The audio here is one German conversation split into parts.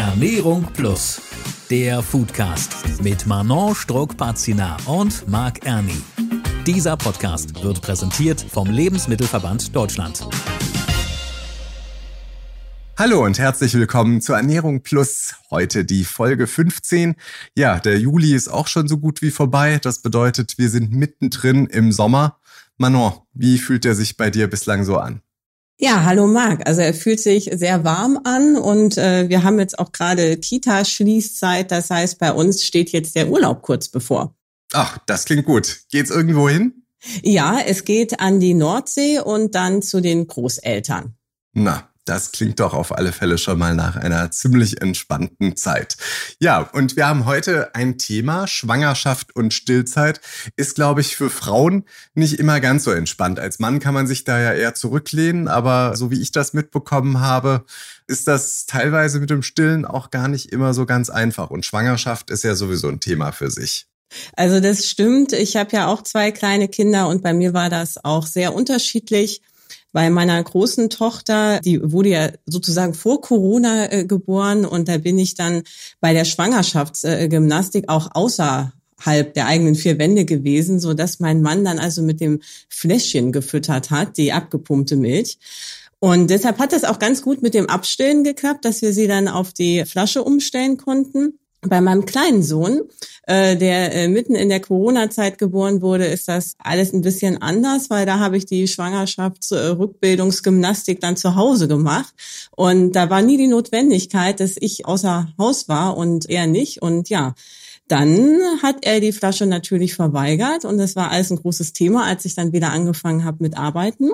Ernährung Plus, der Foodcast mit Manon Struck-Pazina und Marc Erni. Dieser Podcast wird präsentiert vom Lebensmittelverband Deutschland. Hallo und herzlich willkommen zu Ernährung Plus. Heute die Folge 15. Ja, der Juli ist auch schon so gut wie vorbei. Das bedeutet, wir sind mittendrin im Sommer. Manon, wie fühlt er sich bei dir bislang so an? Ja, hallo Marc. Also er fühlt sich sehr warm an und äh, wir haben jetzt auch gerade Kita-Schließzeit. Das heißt, bei uns steht jetzt der Urlaub kurz bevor. Ach, das klingt gut. Geht's irgendwo hin? Ja, es geht an die Nordsee und dann zu den Großeltern. Na, das klingt doch auf alle Fälle schon mal nach einer ziemlich entspannten Zeit. Ja, und wir haben heute ein Thema. Schwangerschaft und Stillzeit ist, glaube ich, für Frauen nicht immer ganz so entspannt. Als Mann kann man sich da ja eher zurücklehnen, aber so wie ich das mitbekommen habe, ist das teilweise mit dem Stillen auch gar nicht immer so ganz einfach. Und Schwangerschaft ist ja sowieso ein Thema für sich. Also das stimmt. Ich habe ja auch zwei kleine Kinder und bei mir war das auch sehr unterschiedlich. Bei meiner großen Tochter, die wurde ja sozusagen vor Corona äh, geboren und da bin ich dann bei der Schwangerschaftsgymnastik auch außerhalb der eigenen vier Wände gewesen, so dass mein Mann dann also mit dem Fläschchen gefüttert hat, die abgepumpte Milch. Und deshalb hat das auch ganz gut mit dem Abstillen geklappt, dass wir sie dann auf die Flasche umstellen konnten. Bei meinem kleinen Sohn, äh, der äh, mitten in der Corona-Zeit geboren wurde, ist das alles ein bisschen anders, weil da habe ich die Schwangerschaftsrückbildungsgymnastik dann zu Hause gemacht. Und da war nie die Notwendigkeit, dass ich außer Haus war und er nicht. Und ja, dann hat er die Flasche natürlich verweigert und das war alles ein großes Thema, als ich dann wieder angefangen habe mit Arbeiten.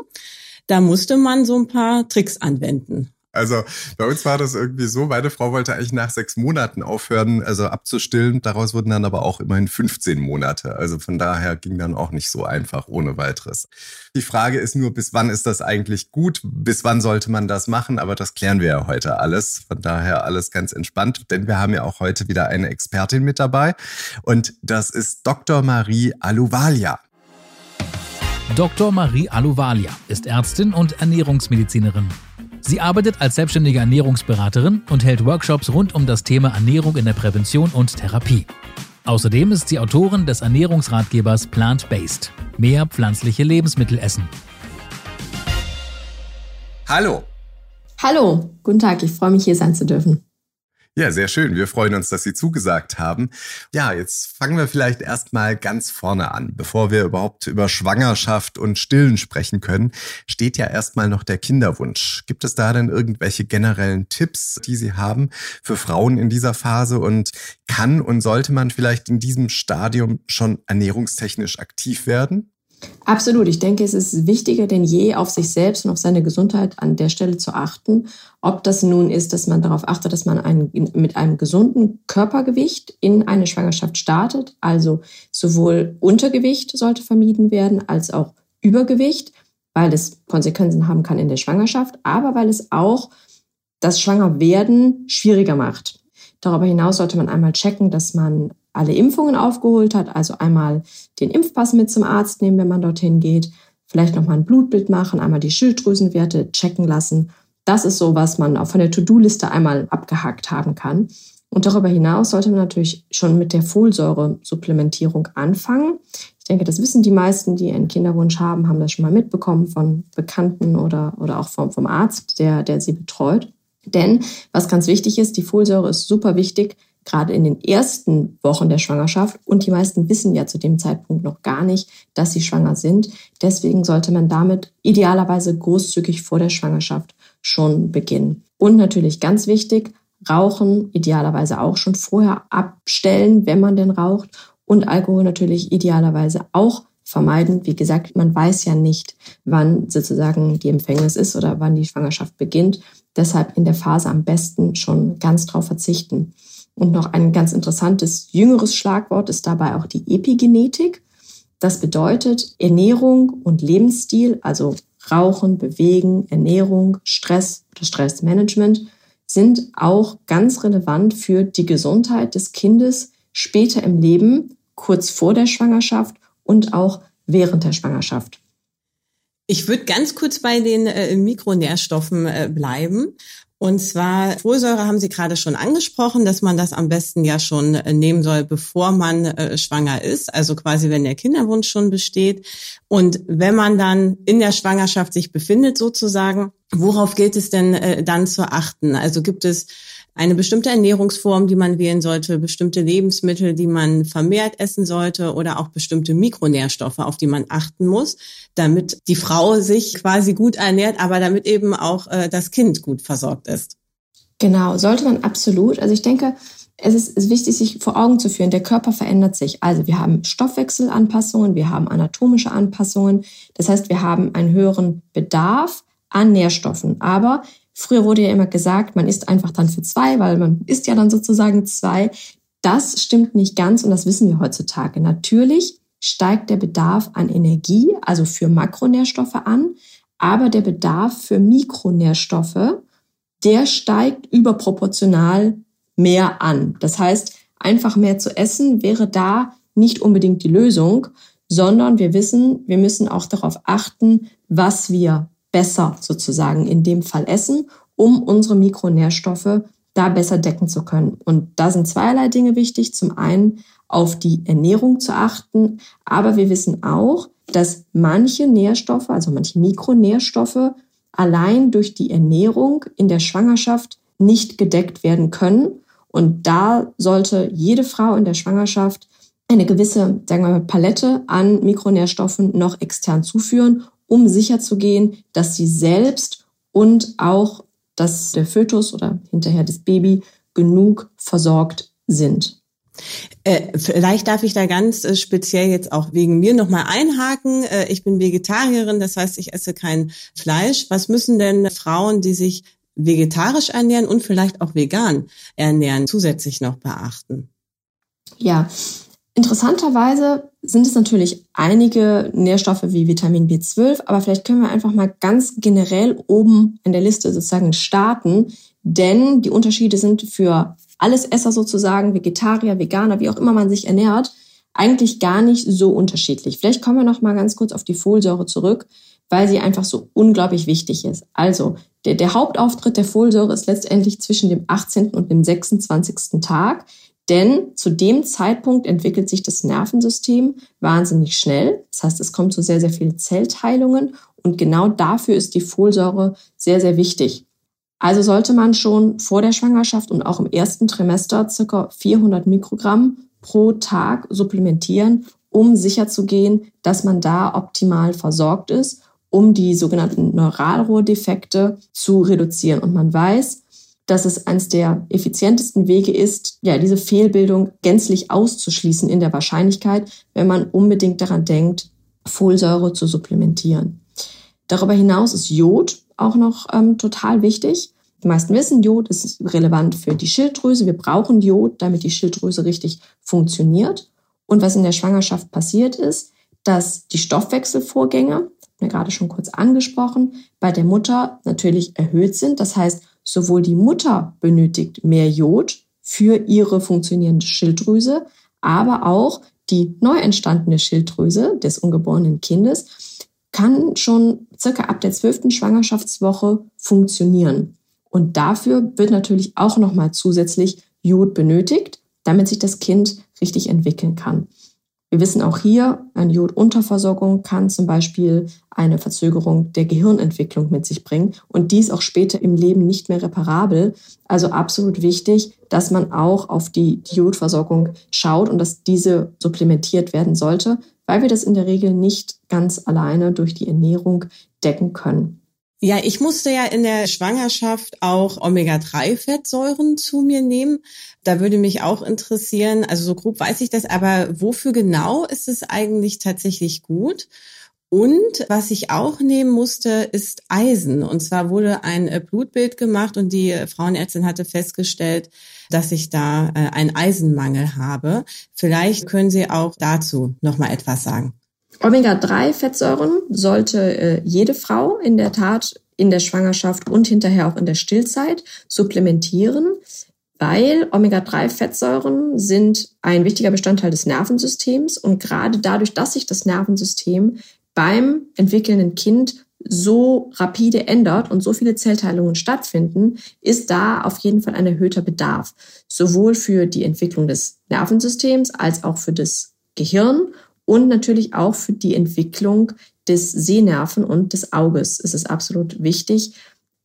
Da musste man so ein paar Tricks anwenden. Also bei uns war das irgendwie so, meine Frau wollte eigentlich nach sechs Monaten aufhören, also abzustillen. Daraus wurden dann aber auch immerhin 15 Monate. Also von daher ging dann auch nicht so einfach ohne weiteres. Die Frage ist nur, bis wann ist das eigentlich gut? Bis wann sollte man das machen? Aber das klären wir ja heute alles. Von daher alles ganz entspannt, denn wir haben ja auch heute wieder eine Expertin mit dabei. Und das ist Dr. Marie Aluvalia. Dr. Marie Aluvalia ist Ärztin und Ernährungsmedizinerin. Sie arbeitet als selbstständige Ernährungsberaterin und hält Workshops rund um das Thema Ernährung in der Prävention und Therapie. Außerdem ist sie Autorin des Ernährungsratgebers Plant Based. Mehr pflanzliche Lebensmittel essen. Hallo. Hallo, guten Tag, ich freue mich hier sein zu dürfen. Ja, sehr schön. Wir freuen uns, dass Sie zugesagt haben. Ja, jetzt fangen wir vielleicht erstmal ganz vorne an. Bevor wir überhaupt über Schwangerschaft und Stillen sprechen können, steht ja erstmal noch der Kinderwunsch. Gibt es da denn irgendwelche generellen Tipps, die Sie haben für Frauen in dieser Phase? Und kann und sollte man vielleicht in diesem Stadium schon ernährungstechnisch aktiv werden? Absolut. Ich denke, es ist wichtiger denn je, auf sich selbst und auf seine Gesundheit an der Stelle zu achten. Ob das nun ist, dass man darauf achtet, dass man einen, mit einem gesunden Körpergewicht in eine Schwangerschaft startet. Also sowohl Untergewicht sollte vermieden werden, als auch Übergewicht, weil es Konsequenzen haben kann in der Schwangerschaft, aber weil es auch das Schwangerwerden schwieriger macht. Darüber hinaus sollte man einmal checken, dass man alle Impfungen aufgeholt hat, also einmal den Impfpass mit zum Arzt nehmen, wenn man dorthin geht, vielleicht nochmal ein Blutbild machen, einmal die Schilddrüsenwerte checken lassen. Das ist so, was man auch von der To-Do-Liste einmal abgehakt haben kann. Und darüber hinaus sollte man natürlich schon mit der Folsäure-Supplementierung anfangen. Ich denke, das wissen die meisten, die einen Kinderwunsch haben, haben das schon mal mitbekommen von Bekannten oder, oder auch vom, vom Arzt, der, der sie betreut. Denn was ganz wichtig ist, die Folsäure ist super wichtig gerade in den ersten Wochen der Schwangerschaft. Und die meisten wissen ja zu dem Zeitpunkt noch gar nicht, dass sie schwanger sind. Deswegen sollte man damit idealerweise großzügig vor der Schwangerschaft schon beginnen. Und natürlich ganz wichtig, Rauchen idealerweise auch schon vorher abstellen, wenn man denn raucht. Und Alkohol natürlich idealerweise auch vermeiden. Wie gesagt, man weiß ja nicht, wann sozusagen die Empfängnis ist oder wann die Schwangerschaft beginnt. Deshalb in der Phase am besten schon ganz drauf verzichten. Und noch ein ganz interessantes jüngeres Schlagwort ist dabei auch die Epigenetik. Das bedeutet Ernährung und Lebensstil, also Rauchen, Bewegen, Ernährung, Stress oder Stressmanagement sind auch ganz relevant für die Gesundheit des Kindes später im Leben, kurz vor der Schwangerschaft und auch während der Schwangerschaft. Ich würde ganz kurz bei den äh, Mikronährstoffen äh, bleiben. Und zwar Folsäure haben Sie gerade schon angesprochen, dass man das am besten ja schon äh, nehmen soll, bevor man äh, schwanger ist, also quasi wenn der Kinderwunsch schon besteht. Und wenn man dann in der Schwangerschaft sich befindet sozusagen, worauf gilt es denn äh, dann zu achten? Also gibt es eine bestimmte Ernährungsform, die man wählen sollte, bestimmte Lebensmittel, die man vermehrt essen sollte oder auch bestimmte Mikronährstoffe, auf die man achten muss, damit die Frau sich quasi gut ernährt, aber damit eben auch äh, das Kind gut versorgt ist. Genau, sollte man absolut. Also ich denke, es ist, ist wichtig, sich vor Augen zu führen, der Körper verändert sich. Also wir haben Stoffwechselanpassungen, wir haben anatomische Anpassungen. Das heißt, wir haben einen höheren Bedarf an Nährstoffen. Aber Früher wurde ja immer gesagt, man isst einfach dann für zwei, weil man isst ja dann sozusagen zwei. Das stimmt nicht ganz und das wissen wir heutzutage. Natürlich steigt der Bedarf an Energie, also für Makronährstoffe an, aber der Bedarf für Mikronährstoffe, der steigt überproportional mehr an. Das heißt, einfach mehr zu essen wäre da nicht unbedingt die Lösung, sondern wir wissen, wir müssen auch darauf achten, was wir besser sozusagen in dem Fall essen, um unsere Mikronährstoffe da besser decken zu können. Und da sind zweierlei Dinge wichtig. Zum einen auf die Ernährung zu achten, aber wir wissen auch, dass manche Nährstoffe, also manche Mikronährstoffe, allein durch die Ernährung in der Schwangerschaft nicht gedeckt werden können. Und da sollte jede Frau in der Schwangerschaft eine gewisse, sagen wir mal, Palette an Mikronährstoffen noch extern zuführen, um sicherzugehen, dass sie selbst und auch dass der Fötus oder hinterher das Baby genug versorgt sind. Äh, vielleicht darf ich da ganz äh, speziell jetzt auch wegen mir nochmal einhaken. Äh, ich bin Vegetarierin, das heißt, ich esse kein Fleisch. Was müssen denn Frauen, die sich vegetarisch ernähren und vielleicht auch vegan ernähren, zusätzlich noch beachten? Ja, Interessanterweise sind es natürlich einige Nährstoffe wie Vitamin B12, aber vielleicht können wir einfach mal ganz generell oben in der Liste sozusagen starten, denn die Unterschiede sind für alles Esser sozusagen, Vegetarier, Veganer, wie auch immer man sich ernährt, eigentlich gar nicht so unterschiedlich. Vielleicht kommen wir noch mal ganz kurz auf die Folsäure zurück, weil sie einfach so unglaublich wichtig ist. Also, der, der Hauptauftritt der Folsäure ist letztendlich zwischen dem 18. und dem 26. Tag. Denn zu dem Zeitpunkt entwickelt sich das Nervensystem wahnsinnig schnell. Das heißt, es kommt zu sehr, sehr vielen Zellteilungen und genau dafür ist die Folsäure sehr, sehr wichtig. Also sollte man schon vor der Schwangerschaft und auch im ersten Trimester circa 400 Mikrogramm pro Tag supplementieren, um sicherzugehen, dass man da optimal versorgt ist, um die sogenannten Neuralrohrdefekte zu reduzieren. Und man weiß, dass es eines der effizientesten Wege ist, ja, diese Fehlbildung gänzlich auszuschließen in der Wahrscheinlichkeit, wenn man unbedingt daran denkt, Folsäure zu supplementieren. Darüber hinaus ist Jod auch noch ähm, total wichtig. Die meisten wissen, Jod ist relevant für die Schilddrüse. Wir brauchen Jod, damit die Schilddrüse richtig funktioniert. Und was in der Schwangerschaft passiert ist, dass die Stoffwechselvorgänge, mir gerade schon kurz angesprochen, bei der Mutter natürlich erhöht sind. Das heißt, Sowohl die Mutter benötigt mehr Jod für ihre funktionierende Schilddrüse, aber auch die neu entstandene Schilddrüse des ungeborenen Kindes kann schon circa ab der zwölften Schwangerschaftswoche funktionieren. Und dafür wird natürlich auch nochmal zusätzlich Jod benötigt, damit sich das Kind richtig entwickeln kann. Wir wissen auch hier, eine Jodunterversorgung kann zum Beispiel eine Verzögerung der Gehirnentwicklung mit sich bringen und dies auch später im Leben nicht mehr reparabel. Also absolut wichtig, dass man auch auf die Jodversorgung schaut und dass diese supplementiert werden sollte, weil wir das in der Regel nicht ganz alleine durch die Ernährung decken können. Ja, ich musste ja in der Schwangerschaft auch Omega-3-Fettsäuren zu mir nehmen. Da würde mich auch interessieren, also so grob weiß ich das, aber wofür genau ist es eigentlich tatsächlich gut? Und was ich auch nehmen musste, ist Eisen. Und zwar wurde ein äh, Blutbild gemacht und die Frauenärztin hatte festgestellt, dass ich da äh, einen Eisenmangel habe. Vielleicht können Sie auch dazu noch mal etwas sagen. Omega-3-Fettsäuren sollte äh, jede Frau in der Tat in der Schwangerschaft und hinterher auch in der Stillzeit supplementieren, weil Omega-3-Fettsäuren sind ein wichtiger Bestandteil des Nervensystems und gerade dadurch, dass sich das Nervensystem beim entwickelnden Kind so rapide ändert und so viele Zellteilungen stattfinden, ist da auf jeden Fall ein erhöhter Bedarf. Sowohl für die Entwicklung des Nervensystems als auch für das Gehirn und natürlich auch für die Entwicklung des Sehnerven und des Auges ist es absolut wichtig,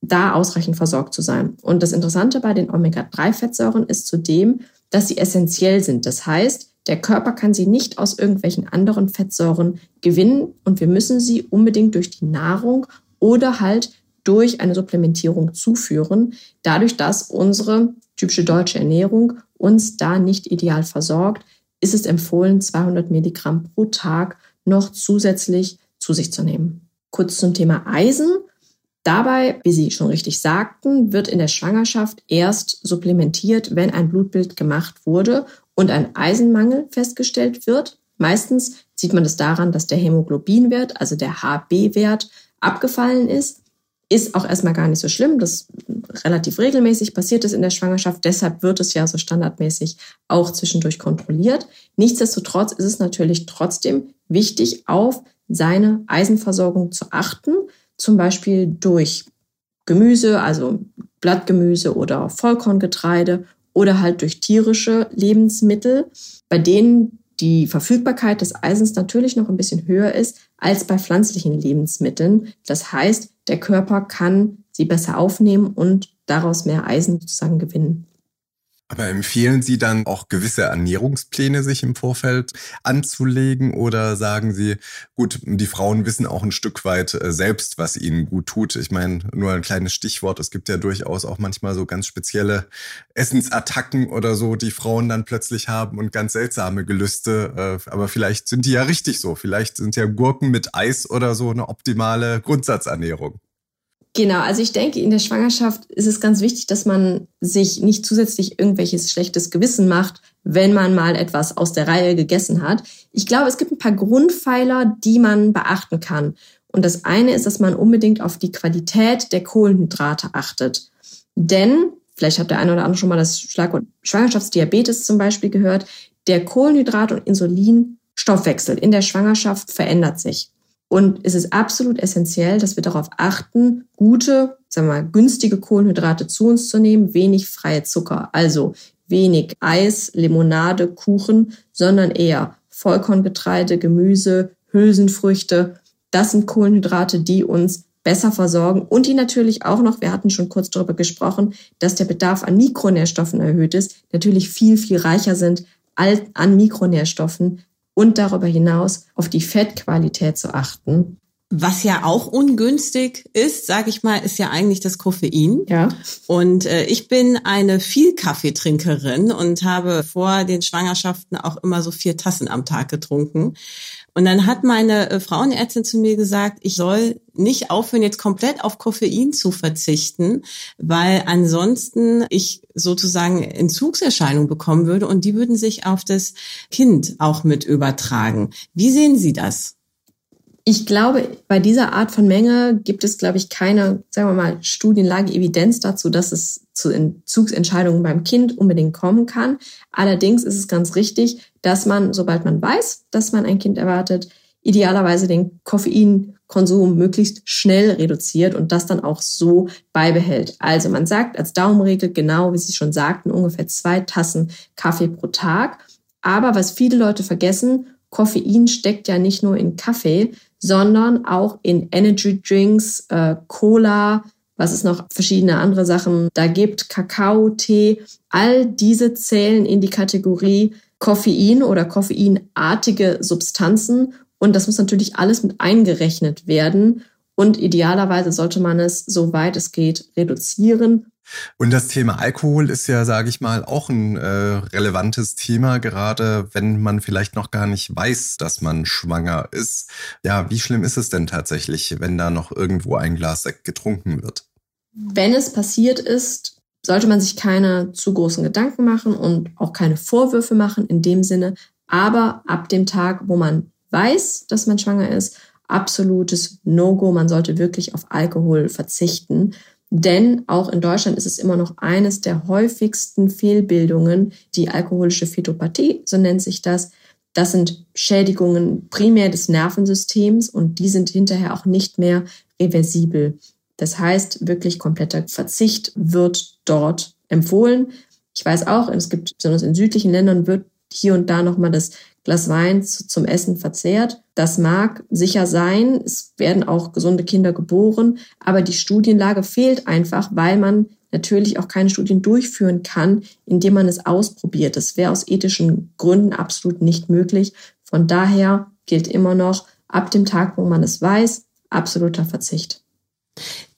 da ausreichend versorgt zu sein. Und das Interessante bei den Omega-3-Fettsäuren ist zudem, dass sie essentiell sind. Das heißt, der Körper kann sie nicht aus irgendwelchen anderen Fettsäuren gewinnen und wir müssen sie unbedingt durch die Nahrung oder halt durch eine Supplementierung zuführen, dadurch, dass unsere typische deutsche Ernährung uns da nicht ideal versorgt, ist es empfohlen, 200 Milligramm pro Tag noch zusätzlich zu sich zu nehmen. Kurz zum Thema Eisen. Dabei, wie Sie schon richtig sagten, wird in der Schwangerschaft erst supplementiert, wenn ein Blutbild gemacht wurde und ein Eisenmangel festgestellt wird. Meistens sieht man das daran, dass der Hämoglobinwert, also der HB-Wert, abgefallen ist. Ist auch erstmal gar nicht so schlimm. Das relativ regelmäßig passiert es in der Schwangerschaft. Deshalb wird es ja so standardmäßig auch zwischendurch kontrolliert. Nichtsdestotrotz ist es natürlich trotzdem wichtig, auf seine Eisenversorgung zu achten. Zum Beispiel durch Gemüse, also Blattgemüse oder Vollkorngetreide oder halt durch tierische Lebensmittel, bei denen die Verfügbarkeit des Eisens natürlich noch ein bisschen höher ist als bei pflanzlichen Lebensmitteln. Das heißt, der Körper kann sie besser aufnehmen und daraus mehr Eisen sozusagen gewinnen. Aber empfehlen Sie dann auch gewisse Ernährungspläne sich im Vorfeld anzulegen oder sagen Sie, gut, die Frauen wissen auch ein Stück weit äh, selbst, was ihnen gut tut? Ich meine, nur ein kleines Stichwort, es gibt ja durchaus auch manchmal so ganz spezielle Essensattacken oder so, die Frauen dann plötzlich haben und ganz seltsame Gelüste. Äh, aber vielleicht sind die ja richtig so. Vielleicht sind ja Gurken mit Eis oder so eine optimale Grundsatzernährung. Genau, also ich denke, in der Schwangerschaft ist es ganz wichtig, dass man sich nicht zusätzlich irgendwelches schlechtes Gewissen macht, wenn man mal etwas aus der Reihe gegessen hat. Ich glaube, es gibt ein paar Grundpfeiler, die man beachten kann. Und das eine ist, dass man unbedingt auf die Qualität der Kohlenhydrate achtet. Denn, vielleicht hat der eine oder andere schon mal das Schlagwort Schwangerschaftsdiabetes zum Beispiel gehört, der Kohlenhydrat- und Insulinstoffwechsel in der Schwangerschaft verändert sich. Und es ist absolut essentiell, dass wir darauf achten, gute, sagen wir mal, günstige Kohlenhydrate zu uns zu nehmen, wenig freie Zucker, also wenig Eis, Limonade, Kuchen, sondern eher Vollkorngetreide, Gemüse, Hülsenfrüchte. Das sind Kohlenhydrate, die uns besser versorgen und die natürlich auch noch, wir hatten schon kurz darüber gesprochen, dass der Bedarf an Mikronährstoffen erhöht ist, natürlich viel, viel reicher sind an Mikronährstoffen und darüber hinaus auf die Fettqualität zu achten. Was ja auch ungünstig ist, sage ich mal, ist ja eigentlich das Koffein. Ja. Und äh, ich bin eine viel Kaffeetrinkerin und habe vor den Schwangerschaften auch immer so vier Tassen am Tag getrunken. Und dann hat meine äh, Frauenärztin zu mir gesagt, ich soll nicht aufhören, jetzt komplett auf Koffein zu verzichten, weil ansonsten ich sozusagen Entzugserscheinungen bekommen würde und die würden sich auf das Kind auch mit übertragen. Wie sehen Sie das? Ich glaube, bei dieser Art von Menge gibt es, glaube ich, keine, sagen wir mal, Studienlage, Evidenz dazu, dass es zu Entzugsentscheidungen beim Kind unbedingt kommen kann. Allerdings ist es ganz richtig, dass man, sobald man weiß, dass man ein Kind erwartet, idealerweise den Koffeinkonsum möglichst schnell reduziert und das dann auch so beibehält. Also man sagt als Daumenregel genau, wie Sie schon sagten, ungefähr zwei Tassen Kaffee pro Tag. Aber was viele Leute vergessen, Koffein steckt ja nicht nur in Kaffee, sondern auch in Energy Drinks, äh, Cola, was es noch verschiedene andere Sachen da gibt, Kakao, Tee. All diese zählen in die Kategorie Koffein oder koffeinartige Substanzen. Und das muss natürlich alles mit eingerechnet werden. Und idealerweise sollte man es, soweit es geht, reduzieren und das Thema Alkohol ist ja, sage ich mal, auch ein äh, relevantes Thema, gerade wenn man vielleicht noch gar nicht weiß, dass man schwanger ist. Ja, wie schlimm ist es denn tatsächlich, wenn da noch irgendwo ein Glas Sekt getrunken wird? Wenn es passiert ist, sollte man sich keine zu großen Gedanken machen und auch keine Vorwürfe machen in dem Sinne. Aber ab dem Tag, wo man weiß, dass man schwanger ist, absolutes No-Go. Man sollte wirklich auf Alkohol verzichten. Denn auch in Deutschland ist es immer noch eines der häufigsten Fehlbildungen, die alkoholische Phytopathie, so nennt sich das. Das sind Schädigungen primär des Nervensystems und die sind hinterher auch nicht mehr reversibel. Das heißt, wirklich kompletter Verzicht wird dort empfohlen. Ich weiß auch, es gibt besonders in südlichen Ländern wird hier und da nochmal das Glas Wein zum Essen verzehrt. Das mag sicher sein. Es werden auch gesunde Kinder geboren. Aber die Studienlage fehlt einfach, weil man natürlich auch keine Studien durchführen kann, indem man es ausprobiert. Das wäre aus ethischen Gründen absolut nicht möglich. Von daher gilt immer noch, ab dem Tag, wo man es weiß, absoluter Verzicht.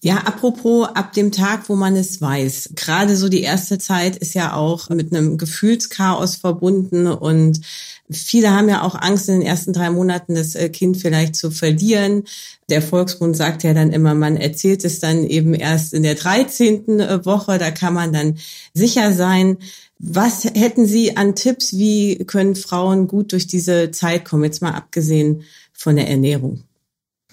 Ja, apropos ab dem Tag, wo man es weiß. Gerade so die erste Zeit ist ja auch mit einem Gefühlschaos verbunden und viele haben ja auch Angst, in den ersten drei Monaten das äh, Kind vielleicht zu verlieren. Der Volksmund sagt ja dann immer, man erzählt es dann eben erst in der 13. Äh, Woche, da kann man dann sicher sein. Was hätten Sie an Tipps, wie können Frauen gut durch diese Zeit kommen, jetzt mal abgesehen von der Ernährung?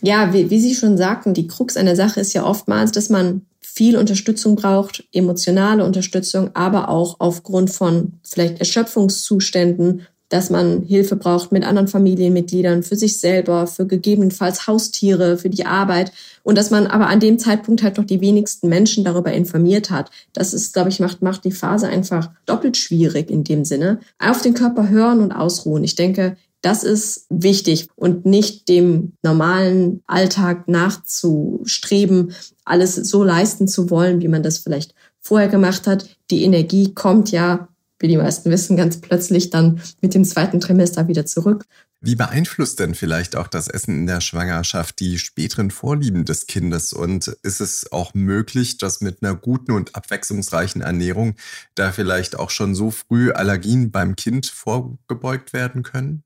Ja, wie, wie Sie schon sagten, die Krux einer Sache ist ja oftmals, dass man viel Unterstützung braucht, emotionale Unterstützung, aber auch aufgrund von vielleicht Erschöpfungszuständen, dass man Hilfe braucht mit anderen Familienmitgliedern, für sich selber, für gegebenenfalls Haustiere, für die Arbeit und dass man aber an dem Zeitpunkt halt noch die wenigsten Menschen darüber informiert hat. Das ist, glaube ich, macht, macht die Phase einfach doppelt schwierig in dem Sinne. Auf den Körper hören und ausruhen. Ich denke, das ist wichtig und nicht dem normalen Alltag nachzustreben, alles so leisten zu wollen, wie man das vielleicht vorher gemacht hat. Die Energie kommt ja, wie die meisten wissen, ganz plötzlich dann mit dem zweiten Trimester wieder zurück. Wie beeinflusst denn vielleicht auch das Essen in der Schwangerschaft die späteren Vorlieben des Kindes? Und ist es auch möglich, dass mit einer guten und abwechslungsreichen Ernährung da vielleicht auch schon so früh Allergien beim Kind vorgebeugt werden können?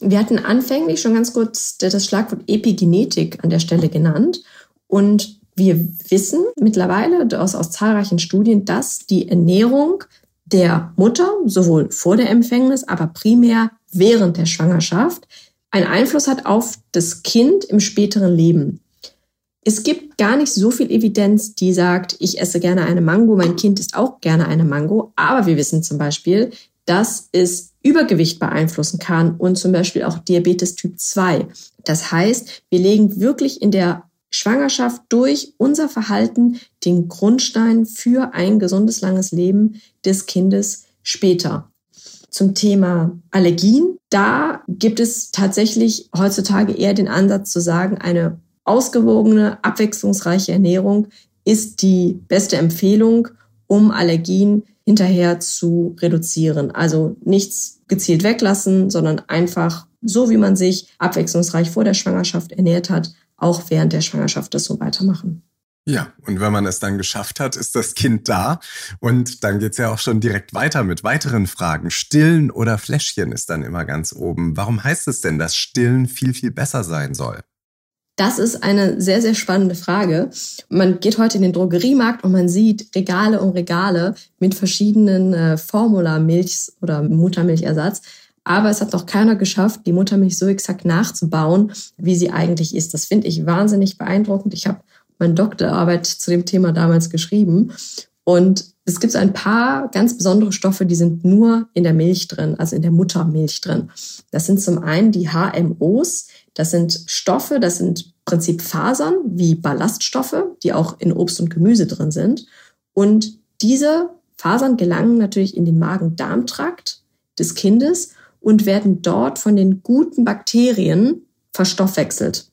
Wir hatten anfänglich schon ganz kurz das Schlagwort Epigenetik an der Stelle genannt. Und wir wissen mittlerweile aus, aus zahlreichen Studien, dass die Ernährung der Mutter sowohl vor der Empfängnis, aber primär während der Schwangerschaft einen Einfluss hat auf das Kind im späteren Leben. Es gibt gar nicht so viel Evidenz, die sagt, ich esse gerne eine Mango, mein Kind isst auch gerne eine Mango. Aber wir wissen zum Beispiel, dass es Übergewicht beeinflussen kann und zum Beispiel auch Diabetes Typ 2. Das heißt, wir legen wirklich in der Schwangerschaft durch unser Verhalten den Grundstein für ein gesundes, langes Leben des Kindes später. Zum Thema Allergien, da gibt es tatsächlich heutzutage eher den Ansatz zu sagen, eine ausgewogene, abwechslungsreiche Ernährung ist die beste Empfehlung, um Allergien hinterher zu reduzieren. Also nichts gezielt weglassen, sondern einfach so, wie man sich abwechslungsreich vor der Schwangerschaft ernährt hat, auch während der Schwangerschaft das so weitermachen. Ja, und wenn man es dann geschafft hat, ist das Kind da. Und dann geht's ja auch schon direkt weiter mit weiteren Fragen. Stillen oder Fläschchen ist dann immer ganz oben. Warum heißt es denn, dass Stillen viel, viel besser sein soll? Das ist eine sehr, sehr spannende Frage. Man geht heute in den Drogeriemarkt und man sieht Regale um Regale mit verschiedenen äh, Formula-Milchs oder Muttermilchersatz. Aber es hat noch keiner geschafft, die Muttermilch so exakt nachzubauen, wie sie eigentlich ist. Das finde ich wahnsinnig beeindruckend. Ich habe meine Doktorarbeit zu dem Thema damals geschrieben. Und es gibt ein paar ganz besondere Stoffe, die sind nur in der Milch drin, also in der Muttermilch drin. Das sind zum einen die HMOs. Das sind Stoffe, das sind im Prinzip Fasern wie Ballaststoffe, die auch in Obst und Gemüse drin sind. Und diese Fasern gelangen natürlich in den Magen-Darm-Trakt des Kindes und werden dort von den guten Bakterien verstoffwechselt.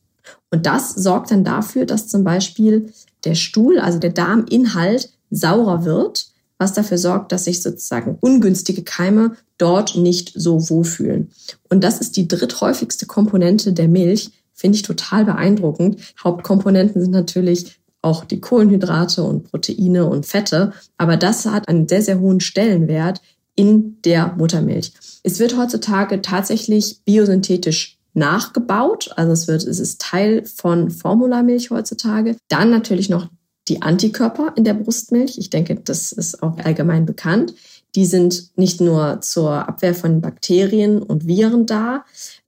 Und das sorgt dann dafür, dass zum Beispiel der Stuhl, also der Darminhalt, saurer wird, was dafür sorgt, dass sich sozusagen ungünstige Keime dort nicht so wohlfühlen. Und das ist die dritthäufigste Komponente der Milch, finde ich total beeindruckend. Hauptkomponenten sind natürlich auch die Kohlenhydrate und Proteine und Fette, aber das hat einen sehr, sehr hohen Stellenwert in der Muttermilch. Es wird heutzutage tatsächlich biosynthetisch nachgebaut, also es wird, es ist Teil von Formulamilch heutzutage. Dann natürlich noch die Antikörper in der Brustmilch. Ich denke, das ist auch allgemein bekannt. Die sind nicht nur zur Abwehr von Bakterien und Viren da,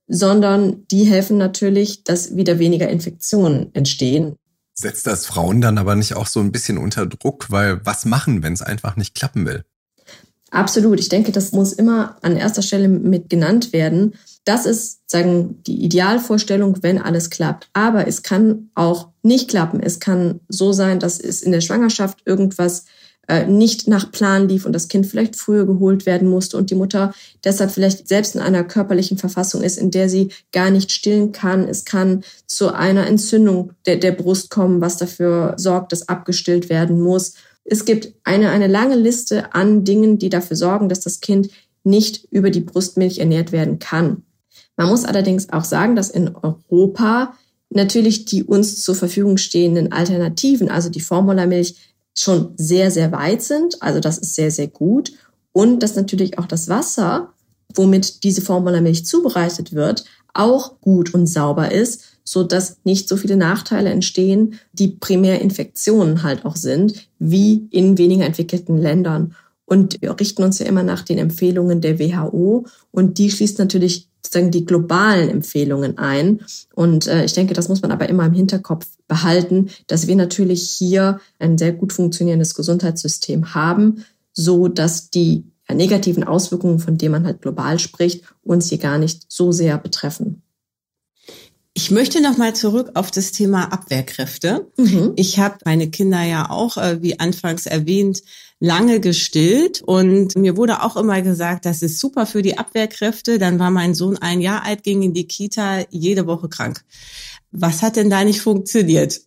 sondern die helfen natürlich, dass wieder weniger Infektionen entstehen. Setzt das Frauen dann aber nicht auch so ein bisschen unter Druck, weil was machen, wenn es einfach nicht klappen will? Absolut. Ich denke, das muss immer an erster Stelle mit genannt werden, Das ist, sagen, die Idealvorstellung, wenn alles klappt. Aber es kann auch nicht klappen. Es kann so sein, dass es in der Schwangerschaft irgendwas äh, nicht nach Plan lief und das Kind vielleicht früher geholt werden musste und die Mutter deshalb vielleicht selbst in einer körperlichen Verfassung ist, in der sie gar nicht stillen kann. Es kann zu einer Entzündung der, der Brust kommen, was dafür sorgt, dass abgestillt werden muss. Es gibt eine, eine lange Liste an Dingen, die dafür sorgen, dass das Kind nicht über die Brustmilch ernährt werden kann. Man muss allerdings auch sagen, dass in Europa natürlich die uns zur Verfügung stehenden Alternativen, also die Formulamilch, schon sehr, sehr weit sind. Also das ist sehr, sehr gut. Und dass natürlich auch das Wasser, womit diese Formulamilch zubereitet wird, auch gut und sauber ist, so dass nicht so viele Nachteile entstehen, die primär Infektionen halt auch sind, wie in weniger entwickelten Ländern. Und wir richten uns ja immer nach den Empfehlungen der WHO und die schließt natürlich sozusagen die globalen Empfehlungen ein. Und äh, ich denke, das muss man aber immer im Hinterkopf behalten, dass wir natürlich hier ein sehr gut funktionierendes Gesundheitssystem haben, so dass die ja, negativen Auswirkungen, von denen man halt global spricht, uns hier gar nicht so sehr betreffen. Ich möchte noch mal zurück auf das Thema Abwehrkräfte. Mhm. Ich habe meine Kinder ja auch, äh, wie anfangs erwähnt, lange gestillt und mir wurde auch immer gesagt, das ist super für die Abwehrkräfte. Dann war mein Sohn ein Jahr alt, ging in die Kita, jede Woche krank. Was hat denn da nicht funktioniert?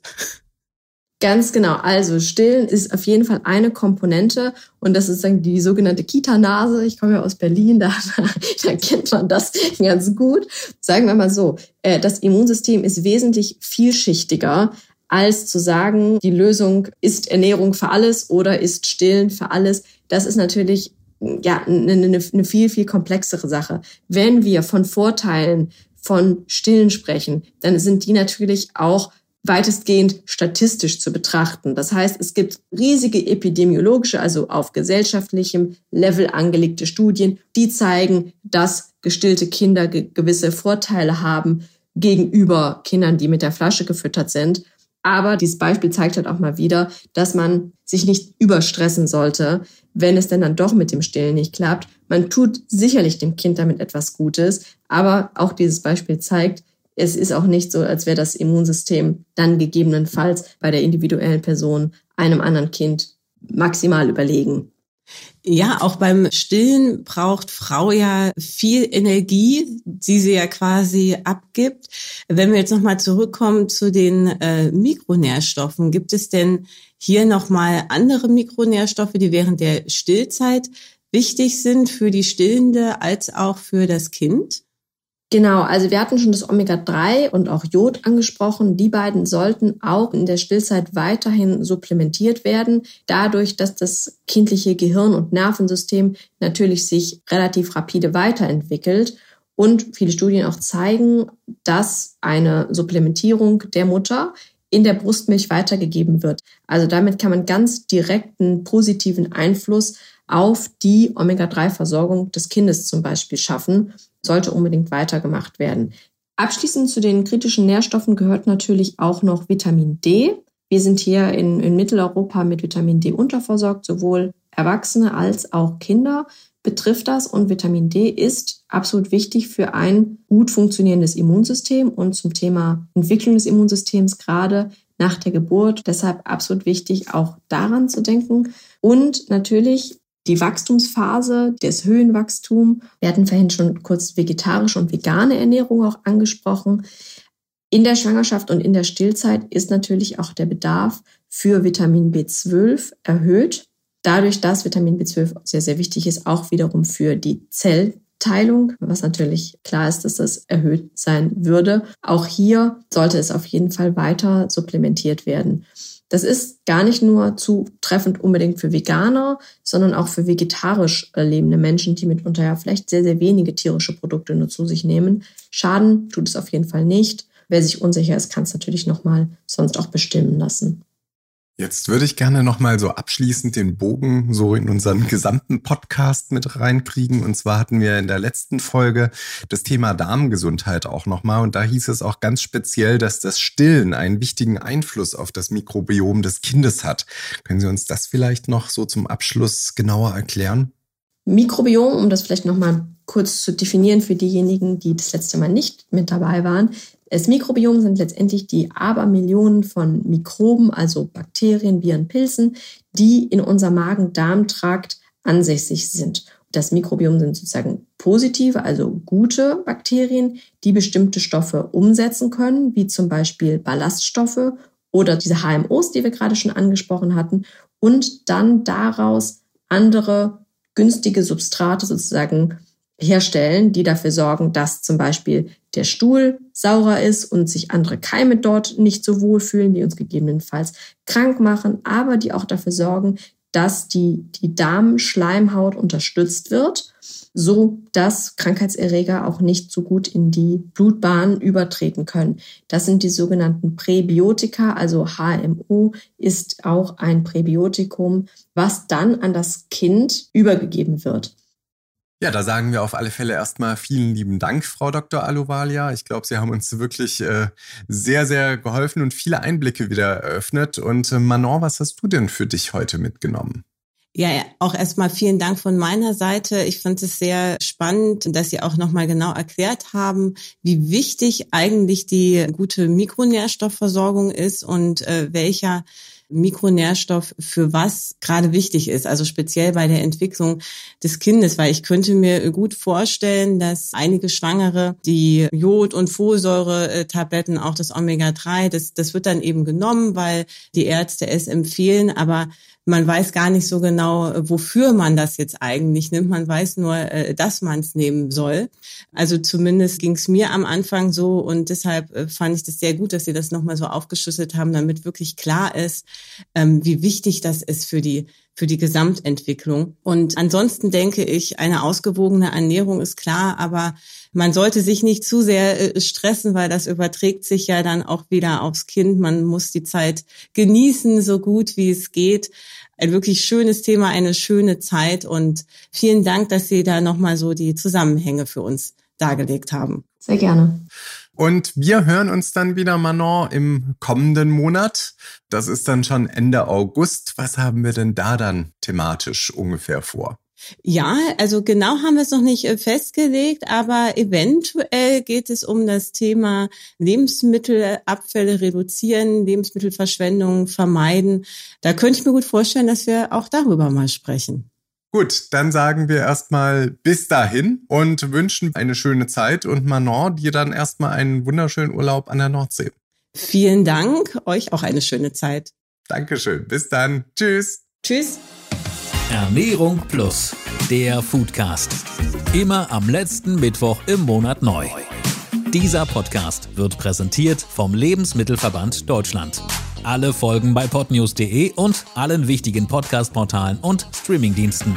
Ganz genau. Also stillen ist auf jeden Fall eine Komponente und das ist dann die sogenannte Kita-Nase. Ich komme ja aus Berlin, da, da kennt man das ganz gut. Sagen wir mal so, äh, das Immunsystem ist wesentlich vielschichtiger als zu sagen, die Lösung ist Ernährung für alles oder ist Stillen für alles. Das ist natürlich ja eine, eine, eine viel, viel komplexere Sache. Wenn wir von Vorteilen von Stillen sprechen, dann sind die natürlich auch weitestgehend statistisch zu betrachten. Das heißt, es gibt riesige epidemiologische, also auf gesellschaftlichem Level angelegte Studien, die zeigen, dass gestillte Kinder gewisse Vorteile haben gegenüber Kindern, die mit der Flasche gefüttert sind. Aber dieses Beispiel zeigt halt auch mal wieder, dass man sich nicht überstressen sollte, wenn es denn dann doch mit dem Stillen nicht klappt. Man tut sicherlich dem Kind damit etwas Gutes, aber auch dieses Beispiel zeigt, es ist auch nicht so, als wäre das Immunsystem dann gegebenenfalls bei der individuellen Person einem anderen Kind maximal überlegen. Ja, auch beim Stillen braucht Frau ja viel Energie, die sie ja quasi abgibt. Wenn wir jetzt nochmal zurückkommen zu den äh, Mikronährstoffen, gibt es denn hier nochmal andere Mikronährstoffe, die während der Stillzeit wichtig sind für die Stillende als auch für das Kind? Genau, also wir hatten schon das Omega-3 und auch Jod angesprochen. Die beiden sollten auch in der Stillzeit weiterhin supplementiert werden, dadurch, dass das kindliche Gehirn- und Nervensystem natürlich sich relativ rapide weiterentwickelt. Und viele Studien auch zeigen, dass eine Supplementierung der Mutter in der Brustmilch weitergegeben wird. Also damit kann man ganz direkten positiven Einfluss auf die Omega-3-Versorgung des Kindes zum Beispiel schaffen sollte unbedingt weitergemacht werden. Abschließend zu den kritischen Nährstoffen gehört natürlich auch noch Vitamin D. Wir sind hier in, in Mitteleuropa mit Vitamin D unterversorgt, sowohl Erwachsene als auch Kinder betrifft das. Und Vitamin D ist absolut wichtig für ein gut funktionierendes Immunsystem und zum Thema Entwicklung des Immunsystems gerade nach der Geburt. Deshalb absolut wichtig, auch daran zu denken. Und natürlich die Wachstumsphase, das Höhenwachstum. Wir hatten vorhin schon kurz vegetarische und vegane Ernährung auch angesprochen. In der Schwangerschaft und in der Stillzeit ist natürlich auch der Bedarf für Vitamin B12 erhöht. Dadurch, dass Vitamin B12 sehr, sehr wichtig ist, auch wiederum für die Zellteilung, was natürlich klar ist, dass das erhöht sein würde. Auch hier sollte es auf jeden Fall weiter supplementiert werden. Das ist gar nicht nur zutreffend unbedingt für Veganer, sondern auch für vegetarisch äh, lebende Menschen, die mitunter ja vielleicht sehr, sehr wenige tierische Produkte nur zu sich nehmen. Schaden tut es auf jeden Fall nicht. Wer sich unsicher ist, kann es natürlich nochmal sonst auch bestimmen lassen. Jetzt würde ich gerne nochmal so abschließend den Bogen so in unseren gesamten Podcast mit reinkriegen. Und zwar hatten wir in der letzten Folge das Thema Darmgesundheit auch nochmal. Und da hieß es auch ganz speziell, dass das Stillen einen wichtigen Einfluss auf das Mikrobiom des Kindes hat. Können Sie uns das vielleicht noch so zum Abschluss genauer erklären? Mikrobiom, um das vielleicht nochmal kurz zu definieren für diejenigen, die das letzte Mal nicht mit dabei waren. Das Mikrobiom sind letztendlich die Abermillionen von Mikroben, also Bakterien, Viren, Pilzen, die in unserem Magen-Darm-Trakt ansässig sind. Das Mikrobiom sind sozusagen positive, also gute Bakterien, die bestimmte Stoffe umsetzen können, wie zum Beispiel Ballaststoffe oder diese HMOs, die wir gerade schon angesprochen hatten, und dann daraus andere günstige Substrate sozusagen herstellen, die dafür sorgen, dass zum Beispiel der Stuhl saurer ist und sich andere Keime dort nicht so wohlfühlen, die uns gegebenenfalls krank machen, aber die auch dafür sorgen, dass die, die Darmschleimhaut unterstützt wird, so dass Krankheitserreger auch nicht so gut in die Blutbahn übertreten können. Das sind die sogenannten Präbiotika, also HMO ist auch ein Präbiotikum, was dann an das Kind übergegeben wird. Ja, da sagen wir auf alle Fälle erstmal vielen lieben Dank, Frau Dr. Aluvalia. Ich glaube, Sie haben uns wirklich äh, sehr, sehr geholfen und viele Einblicke wieder eröffnet. Und äh, Manon, was hast du denn für dich heute mitgenommen? Ja, auch erstmal vielen Dank von meiner Seite. Ich fand es sehr spannend, dass Sie auch nochmal genau erklärt haben, wie wichtig eigentlich die gute Mikronährstoffversorgung ist und äh, welcher Mikronährstoff für was gerade wichtig ist, also speziell bei der Entwicklung des Kindes, weil ich könnte mir gut vorstellen, dass einige Schwangere die Jod- und Folsäure-Tabletten, auch das Omega-3, das, das wird dann eben genommen, weil die Ärzte es empfehlen, aber man weiß gar nicht so genau, wofür man das jetzt eigentlich nimmt. Man weiß nur, äh, dass man es nehmen soll. Also zumindest ging es mir am Anfang so und deshalb äh, fand ich das sehr gut, dass Sie das nochmal so aufgeschlüsselt haben, damit wirklich klar ist, ähm, wie wichtig das ist für die für die Gesamtentwicklung. Und ansonsten denke ich, eine ausgewogene Ernährung ist klar, aber man sollte sich nicht zu sehr äh, stressen, weil das überträgt sich ja dann auch wieder aufs Kind. Man muss die Zeit genießen, so gut wie es geht. Ein wirklich schönes Thema, eine schöne Zeit und vielen Dank, dass Sie da nochmal so die Zusammenhänge für uns dargelegt haben. Sehr gerne. Und wir hören uns dann wieder, Manon, im kommenden Monat. Das ist dann schon Ende August. Was haben wir denn da dann thematisch ungefähr vor? Ja, also genau haben wir es noch nicht äh, festgelegt, aber eventuell geht es um das Thema Lebensmittelabfälle reduzieren, Lebensmittelverschwendung vermeiden. Da könnte ich mir gut vorstellen, dass wir auch darüber mal sprechen. Gut, dann sagen wir erstmal bis dahin und wünschen eine schöne Zeit und Manon dir dann erstmal einen wunderschönen Urlaub an der Nordsee. Vielen Dank, euch auch eine schöne Zeit. Dankeschön, bis dann. Tschüss. Tschüss. Ernährung Plus, der Foodcast. Immer am letzten Mittwoch im Monat neu. Dieser Podcast wird präsentiert vom Lebensmittelverband Deutschland. Alle Folgen bei podnews.de und allen wichtigen Podcast-Portalen und Streamingdiensten.